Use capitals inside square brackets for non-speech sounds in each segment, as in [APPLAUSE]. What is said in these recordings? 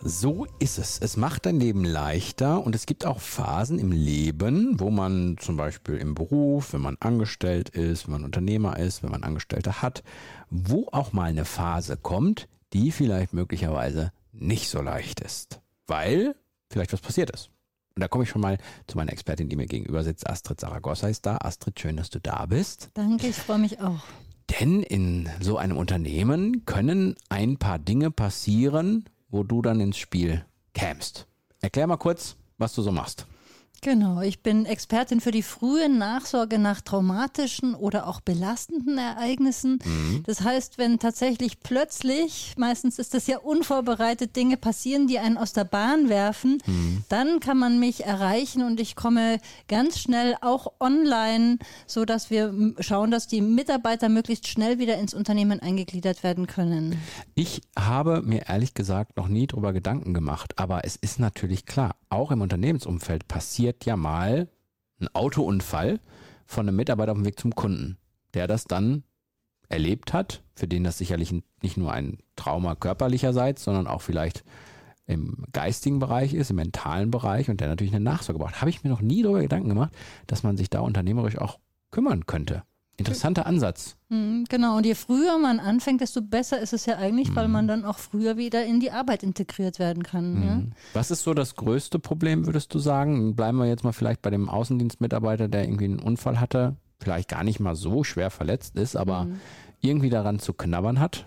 So ist es. Es macht dein Leben leichter und es gibt auch Phasen im Leben, wo man zum Beispiel im Beruf, wenn man angestellt ist, wenn man Unternehmer ist, wenn man Angestellte hat, wo auch mal eine Phase kommt, die vielleicht möglicherweise nicht so leicht ist, weil vielleicht was passiert ist. Und da komme ich schon mal zu meiner Expertin, die mir gegenüber sitzt. Astrid Saragossa ist da. Astrid, schön, dass du da bist. Danke, ich freue mich auch. Denn in so einem Unternehmen können ein paar Dinge passieren, wo du dann ins Spiel kämst. Erklär mal kurz, was du so machst. Genau, ich bin Expertin für die frühe Nachsorge nach traumatischen oder auch belastenden Ereignissen. Mhm. Das heißt, wenn tatsächlich plötzlich, meistens ist das ja unvorbereitet, Dinge passieren, die einen aus der Bahn werfen, mhm. dann kann man mich erreichen und ich komme ganz schnell auch online, so dass wir schauen, dass die Mitarbeiter möglichst schnell wieder ins Unternehmen eingegliedert werden können. Ich habe mir ehrlich gesagt noch nie darüber Gedanken gemacht, aber es ist natürlich klar, auch im Unternehmensumfeld passiert ja mal ein Autounfall von einem Mitarbeiter auf dem Weg zum Kunden, der das dann erlebt hat, für den das sicherlich nicht nur ein Trauma körperlicherseits, sondern auch vielleicht im geistigen Bereich ist, im mentalen Bereich und der natürlich eine Nachsorge braucht. Habe ich mir noch nie darüber Gedanken gemacht, dass man sich da unternehmerisch auch kümmern könnte. Interessanter Ansatz. Mhm, genau, und je früher man anfängt, desto besser ist es ja eigentlich, mhm. weil man dann auch früher wieder in die Arbeit integriert werden kann. Mhm. Ja? Was ist so das größte Problem, würdest du sagen? Bleiben wir jetzt mal vielleicht bei dem Außendienstmitarbeiter, der irgendwie einen Unfall hatte, vielleicht gar nicht mal so schwer verletzt ist, aber mhm. irgendwie daran zu knabbern hat?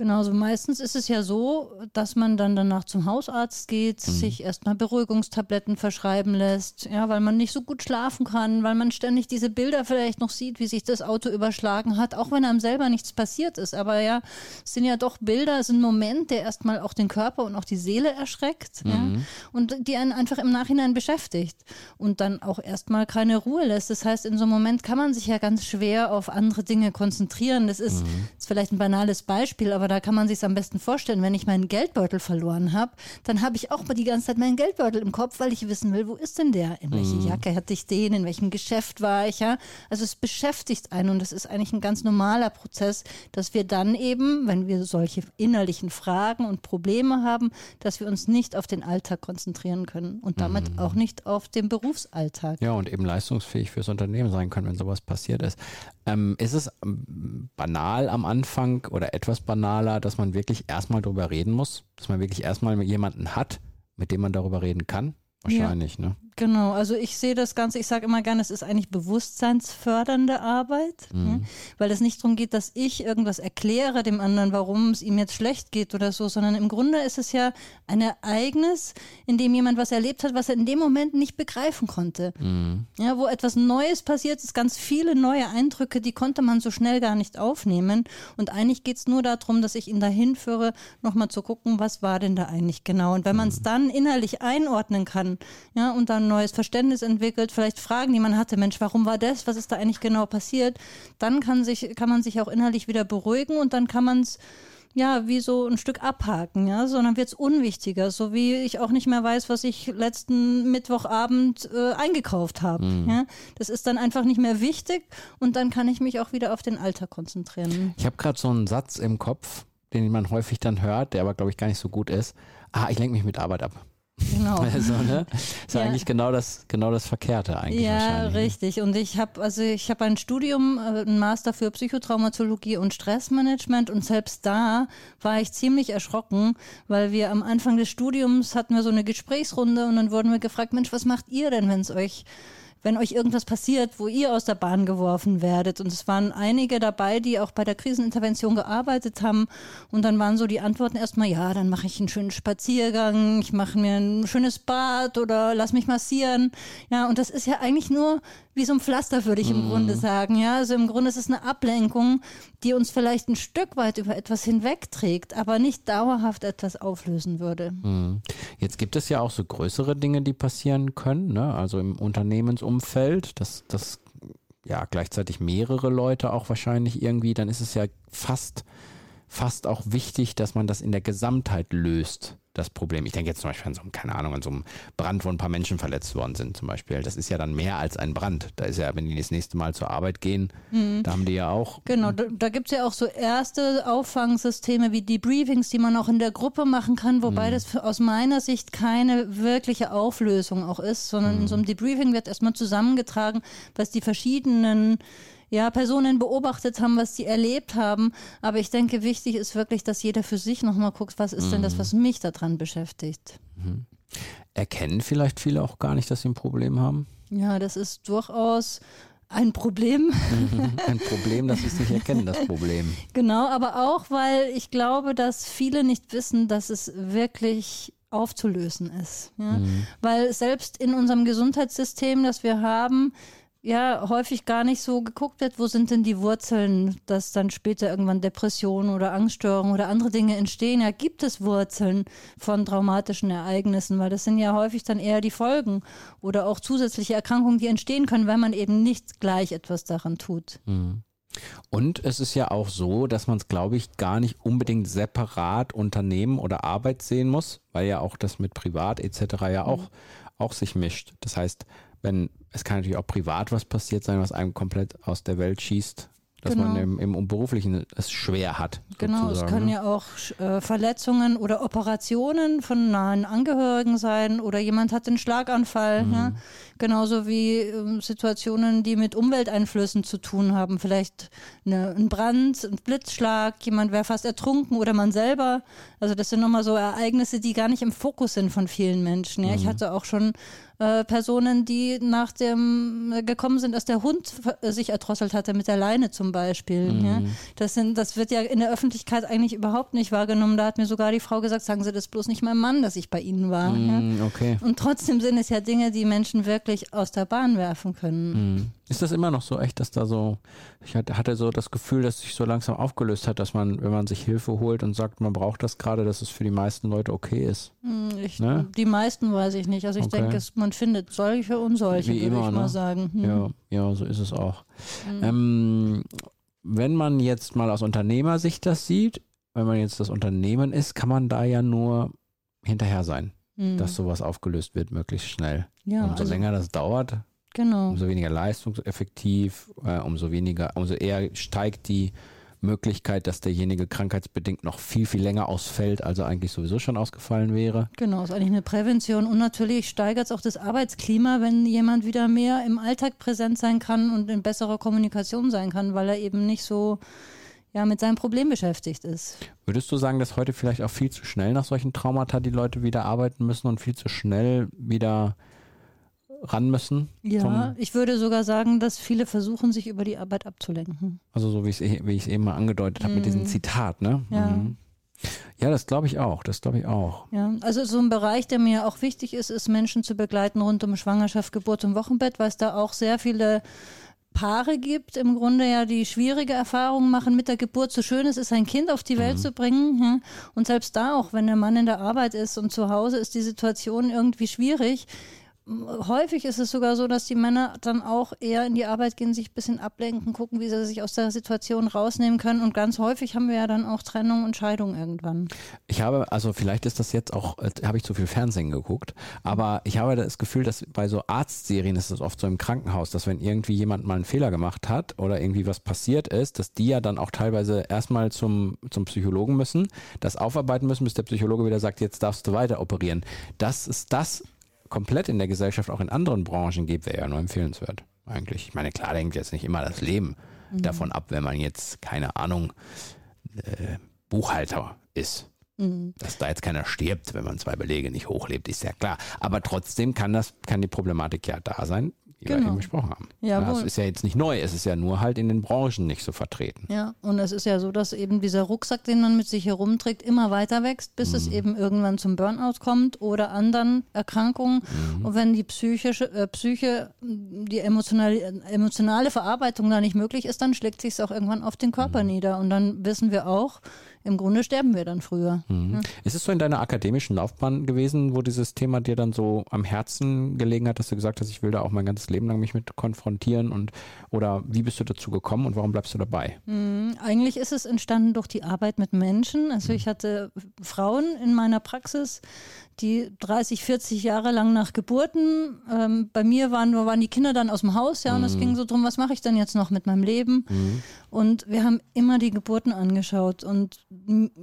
Genau, so meistens ist es ja so, dass man dann danach zum Hausarzt geht, mhm. sich erstmal Beruhigungstabletten verschreiben lässt, ja, weil man nicht so gut schlafen kann, weil man ständig diese Bilder vielleicht noch sieht, wie sich das Auto überschlagen hat, auch wenn einem selber nichts passiert ist. Aber ja, es sind ja doch Bilder, es ist ein Moment, der erstmal auch den Körper und auch die Seele erschreckt mhm. ja, und die einen einfach im Nachhinein beschäftigt und dann auch erstmal keine Ruhe lässt. Das heißt, in so einem Moment kann man sich ja ganz schwer auf andere Dinge konzentrieren. Das ist, mhm. Vielleicht ein banales Beispiel, aber da kann man sich am besten vorstellen, wenn ich meinen Geldbeutel verloren habe, dann habe ich auch mal die ganze Zeit meinen Geldbeutel im Kopf, weil ich wissen will, wo ist denn der? In welche mhm. Jacke hatte ich den? In welchem Geschäft war ich? Ja? Also es beschäftigt einen und das ist eigentlich ein ganz normaler Prozess, dass wir dann eben, wenn wir solche innerlichen Fragen und Probleme haben, dass wir uns nicht auf den Alltag konzentrieren können und damit mhm. auch nicht auf den Berufsalltag. Ja, und eben leistungsfähig fürs Unternehmen sein können, wenn sowas passiert ist. Ähm, ist es ähm, banal am Anfang oder etwas banaler, dass man wirklich erstmal darüber reden muss, dass man wirklich erstmal jemanden hat, mit dem man darüber reden kann? Wahrscheinlich, ja. ne? Genau, also ich sehe das Ganze, ich sage immer gerne, es ist eigentlich bewusstseinsfördernde Arbeit, mhm. ne? weil es nicht darum geht, dass ich irgendwas erkläre dem anderen, warum es ihm jetzt schlecht geht oder so, sondern im Grunde ist es ja ein Ereignis, in dem jemand was erlebt hat, was er in dem Moment nicht begreifen konnte. Mhm. Ja, wo etwas Neues passiert ist, ganz viele neue Eindrücke, die konnte man so schnell gar nicht aufnehmen. Und eigentlich geht es nur darum, dass ich ihn dahin führe, nochmal zu gucken, was war denn da eigentlich genau. Und wenn man es mhm. dann innerlich einordnen kann, ja, und dann neues Verständnis entwickelt, vielleicht Fragen, die man hatte, Mensch, warum war das? Was ist da eigentlich genau passiert? Dann kann sich, kann man sich auch innerlich wieder beruhigen und dann kann man es ja, wie so ein Stück abhaken, ja, sondern wird es unwichtiger, so wie ich auch nicht mehr weiß, was ich letzten Mittwochabend äh, eingekauft habe. Mhm. Ja? Das ist dann einfach nicht mehr wichtig und dann kann ich mich auch wieder auf den Alltag konzentrieren. Ich habe gerade so einen Satz im Kopf, den man häufig dann hört, der aber, glaube ich, gar nicht so gut ist. Ah, ich lenke mich mit Arbeit ab. Genau. [LAUGHS] Also, ne? Ist ja. eigentlich genau das, genau das Verkehrte eigentlich. Ja, ne? richtig. Und ich habe, also ich habe ein Studium, äh, ein Master für Psychotraumatologie und Stressmanagement und selbst da war ich ziemlich erschrocken, weil wir am Anfang des Studiums hatten wir so eine Gesprächsrunde und dann wurden wir gefragt, Mensch, was macht ihr denn, wenn es euch wenn euch irgendwas passiert, wo ihr aus der Bahn geworfen werdet. Und es waren einige dabei, die auch bei der Krisenintervention gearbeitet haben. Und dann waren so die Antworten erstmal, ja, dann mache ich einen schönen Spaziergang, ich mache mir ein schönes Bad oder lass mich massieren. Ja, und das ist ja eigentlich nur wie so ein Pflaster, würde ich im mhm. Grunde sagen. Ja, also im Grunde ist es eine Ablenkung, die uns vielleicht ein Stück weit über etwas hinwegträgt, aber nicht dauerhaft etwas auflösen würde. Mhm. Jetzt gibt es ja auch so größere Dinge, die passieren können, ne? also im Unternehmensumfeld. Das, das ja gleichzeitig mehrere Leute auch wahrscheinlich irgendwie, dann ist es ja fast, fast auch wichtig, dass man das in der Gesamtheit löst das Problem. Ich denke jetzt zum Beispiel an so, keine Ahnung, an so einem Brand, wo ein paar Menschen verletzt worden sind zum Beispiel. Das ist ja dann mehr als ein Brand. Da ist ja, wenn die das nächste Mal zur Arbeit gehen, mhm. da haben die ja auch. Genau, da, da gibt es ja auch so erste Auffangsysteme wie Debriefings, die man auch in der Gruppe machen kann, wobei mhm. das aus meiner Sicht keine wirkliche Auflösung auch ist, sondern mhm. in so einem Debriefing wird erstmal zusammengetragen, was die verschiedenen ja, Personen beobachtet haben, was sie erlebt haben. Aber ich denke, wichtig ist wirklich, dass jeder für sich nochmal guckt, was ist mhm. denn das, mhm. was mich daran beschäftigt. Mhm. Erkennen vielleicht viele auch gar nicht, dass sie ein Problem haben? Ja, das ist durchaus ein Problem. Mhm. ein Problem, dass sie es nicht erkennen, das Problem. [LAUGHS] Genau, aber auch, weil ich glaube, dass viele nicht wissen, dass es wirklich aufzulösen ist. Ja? Mhm. Weil selbst in unserem Gesundheitssystem, das wir haben, ja häufig gar nicht so geguckt wird, wo sind denn die Wurzeln, dass dann später irgendwann Depressionen oder Angststörungen oder andere Dinge entstehen. Ja, gibt es Wurzeln von traumatischen Ereignissen, weil das sind ja häufig dann eher die Folgen oder auch zusätzliche Erkrankungen, die entstehen können, wenn man eben nicht gleich etwas daran tut. Mhm. Und es ist ja auch so, dass man es, glaube ich, gar nicht unbedingt separat Unternehmen oder Arbeit sehen muss, weil ja auch das mit Privat etc. ja auch, mhm. auch sich mischt. Das heißt, wenn es kann natürlich auch privat was passiert sein, was einem komplett aus der Welt schießt, dass genau. man im, im Beruflichen es schwer hat. Genau, es können ne? ja auch äh, Verletzungen oder Operationen von nahen Angehörigen sein oder jemand hat einen Schlaganfall. Mhm. Ja? Genauso wie äh, Situationen, die mit Umwelteinflüssen zu tun haben. Vielleicht eine, ein Brand, ein Blitzschlag, jemand wäre fast ertrunken oder man selber. Also das sind nochmal so Ereignisse, die gar nicht im Fokus sind von vielen Menschen. Ja? Mhm. Ich hatte auch schon äh, Personen, die nach dem äh, gekommen sind, dass der Hund sich erdrosselt hatte mit der Leine zum Beispiel. Mhm. Ja? Das sind, das wird ja in der Öffentlichkeit eigentlich überhaupt nicht wahrgenommen. Da hat mir sogar die Frau gesagt, sagen Sie das bloß nicht meinem Mann, dass ich bei Ihnen war. Mhm, ja? okay. Und trotzdem sind es ja Dinge, die Menschen wirklich aus der Bahn werfen können. Mhm. Ist das immer noch so echt, dass da so, ich hatte so das Gefühl, dass sich so langsam aufgelöst hat, dass man, wenn man sich Hilfe holt und sagt, man braucht das gerade, dass es für die meisten Leute okay ist? Hm, ich, ne? Die meisten weiß ich nicht. Also ich okay. denke, man findet solche und solche, Wie würde immer, ich mal ne? sagen. Hm. Ja, ja, so ist es auch. Hm. Ähm, wenn man jetzt mal aus Unternehmersicht das sieht, wenn man jetzt das Unternehmen ist, kann man da ja nur hinterher sein, hm. dass sowas aufgelöst wird, möglichst schnell. Ja, Umso also, länger das dauert, Genau. Umso weniger leistungseffektiv, äh, umso weniger, umso eher steigt die Möglichkeit, dass derjenige krankheitsbedingt noch viel, viel länger ausfällt, als er eigentlich sowieso schon ausgefallen wäre. Genau, ist eigentlich eine Prävention. Und natürlich steigert es auch das Arbeitsklima, wenn jemand wieder mehr im Alltag präsent sein kann und in besserer Kommunikation sein kann, weil er eben nicht so ja, mit seinem Problem beschäftigt ist. Würdest du sagen, dass heute vielleicht auch viel zu schnell nach solchen Traumata die Leute wieder arbeiten müssen und viel zu schnell wieder ran müssen. Ja, ich würde sogar sagen, dass viele versuchen, sich über die Arbeit abzulenken. Also so wie ich es wie eben mal angedeutet habe mit diesem mhm. Zitat, ne? Ja. Mhm. Ja, das glaube ich auch. Das glaube ich auch. Ja, also so ein Bereich, der mir auch wichtig ist, ist Menschen zu begleiten rund um Schwangerschaft, Geburt und Wochenbett, weil es da auch sehr viele Paare gibt, im Grunde ja, die schwierige Erfahrungen machen mit der Geburt. So schön es ist, ein Kind auf die Welt mhm. zu bringen. Ja? Und selbst da auch, wenn der Mann in der Arbeit ist und zu Hause ist die Situation irgendwie schwierig, häufig ist es sogar so, dass die Männer dann auch eher in die Arbeit gehen, sich ein bisschen ablenken, gucken, wie sie sich aus der Situation rausnehmen können. Und ganz häufig haben wir ja dann auch Trennung und Scheidung irgendwann. Ich habe, also vielleicht ist das jetzt auch, äh, habe ich zu viel Fernsehen geguckt, aber ich habe das Gefühl, dass bei so Arztserien ist es oft so im Krankenhaus, dass wenn irgendwie jemand mal einen Fehler gemacht hat oder irgendwie was passiert ist, dass die ja dann auch teilweise erstmal zum, zum Psychologen müssen, das aufarbeiten müssen, bis der Psychologe wieder sagt, jetzt darfst du weiter operieren. Das ist das, komplett in der Gesellschaft auch in anderen Branchen gibt, wäre ja nur empfehlenswert. Eigentlich. Ich meine, klar hängt jetzt nicht immer das Leben mhm. davon ab, wenn man jetzt, keine Ahnung, äh, Buchhalter ist. Mhm. Dass da jetzt keiner stirbt, wenn man zwei Belege nicht hochlebt, ist ja klar. Aber trotzdem kann das, kann die Problematik ja da sein, die genau. wir eben besprochen haben. Ja, das ist ja jetzt nicht neu, es ist ja nur halt in den Branchen nicht so vertreten. Ja, und es ist ja so, dass eben dieser Rucksack, den man mit sich herumträgt, immer weiter wächst, bis mhm. es eben irgendwann zum Burnout kommt oder anderen Erkrankungen. Mhm. Und wenn die psychische, äh, Psyche, die emotionale, emotionale Verarbeitung da nicht möglich ist, dann schlägt sich es auch irgendwann auf den Körper mhm. nieder. Und dann wissen wir auch, im Grunde sterben wir dann früher. Mhm. Ja. Ist es so in deiner akademischen Laufbahn gewesen, wo dieses Thema dir dann so am Herzen gelegen hat, dass du gesagt hast, ich will da auch mein ganzes Leben lang mich mit konfrontieren und oder wie bist du dazu gekommen und warum bleibst du dabei? Mhm. Eigentlich ist es entstanden durch die Arbeit mit Menschen. Also ich hatte Frauen in meiner Praxis, die 30, 40 Jahre lang nach Geburten, ähm, bei mir waren, waren die Kinder dann aus dem Haus, ja, und es ging so drum, was mache ich denn jetzt noch mit meinem Leben? Und wir haben immer die Geburten angeschaut. Und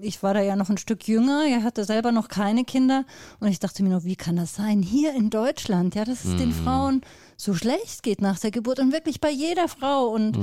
ich war da ja noch ein Stück jünger, er hatte selber noch keine Kinder. Und ich dachte mir nur, wie kann das sein? Hier in Deutschland, ja, dass es den Frauen so schlecht geht nach der Geburt und wirklich bei jeder Frau und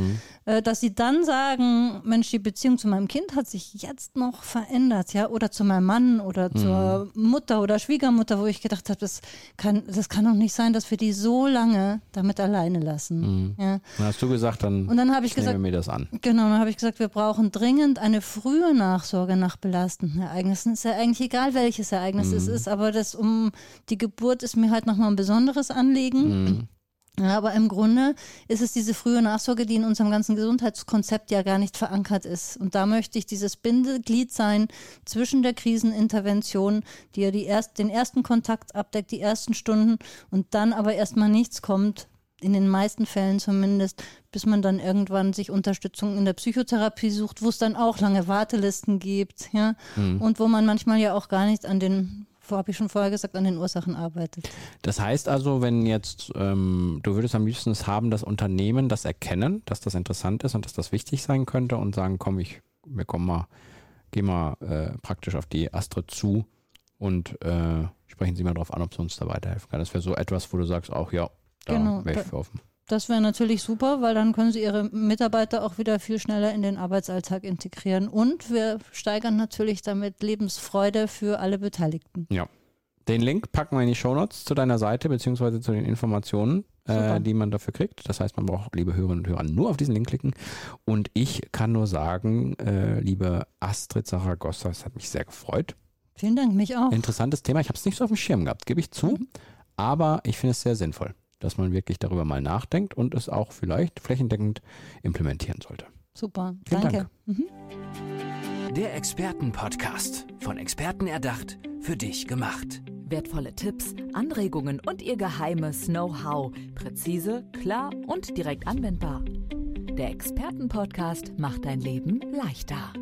äh, dass sie dann sagen, Mensch, die Beziehung zu meinem Kind hat sich jetzt noch verändert, ja, oder zu meinem Mann oder zur Mutter oder Schwiegermutter, wo ich gedacht habe, das kann, das kann doch nicht sein, dass wir die so lange damit alleine lassen. Ja. Dann hast du gesagt, dann, Und dann habe ich gesagt, mir das an. Genau, dann habe ich gesagt, wir brauchen dringend eine frühe Nachsorge nach belastenden Ereignissen. Ist ja eigentlich egal, welches Ereignis es ist, aber das um die Geburt ist mir halt nochmal ein besonderes Anliegen. Ja, aber im Grunde ist es diese frühe Nachsorge, die in unserem ganzen Gesundheitskonzept ja gar nicht verankert ist. Und da möchte ich dieses Bindeglied sein zwischen der Krisenintervention, die ja die erst, den ersten Kontakt abdeckt, die ersten Stunden und dann aber erstmal nichts kommt, in den meisten Fällen zumindest, bis man dann irgendwann sich Unterstützung in der Psychotherapie sucht, wo es dann auch lange Wartelisten gibt, ja, und wo man manchmal ja auch gar nicht an den, habe ich schon vorher gesagt, an den Ursachen arbeitet. Das heißt also, wenn jetzt, ähm, du würdest am liebsten es haben, dass Unternehmen das erkennen, dass das interessant ist und dass das wichtig sein könnte und sagen, komm, ich, wir kommen mal, gehen mal äh, praktisch auf die Astrid zu und äh, sprechen Sie mal darauf an, ob sie uns da weiterhelfen kann. Das wäre so etwas, wo du sagst, auch ja, da Genau, wäre ich für offen. Das wäre natürlich super, weil dann können sie ihre Mitarbeiter auch wieder viel schneller in den Arbeitsalltag integrieren. Und wir steigern natürlich damit Lebensfreude für alle Beteiligten. Ja. Den Link packen wir in die Shownotes zu deiner Seite beziehungsweise zu den Informationen, äh, die man dafür kriegt. Das heißt, man braucht, liebe Hörerinnen und Hörer, nur auf diesen Link klicken. Und ich kann nur sagen, äh, liebe Astrid Saragossa, es hat mich sehr gefreut. Vielen Dank, mich auch. Interessantes Thema. Ich habe es nicht so auf dem Schirm gehabt, gebe ich zu. Mhm. Aber ich finde es sehr sinnvoll, dass man wirklich darüber mal nachdenkt und es auch vielleicht flächendeckend implementieren sollte. Super, Vielen danke. Der Expertenpodcast. Von Experten erdacht, für dich gemacht. Wertvolle Tipps, Anregungen und ihr geheimes Know-how. Präzise, klar und direkt anwendbar. Der Expertenpodcast macht dein Leben leichter.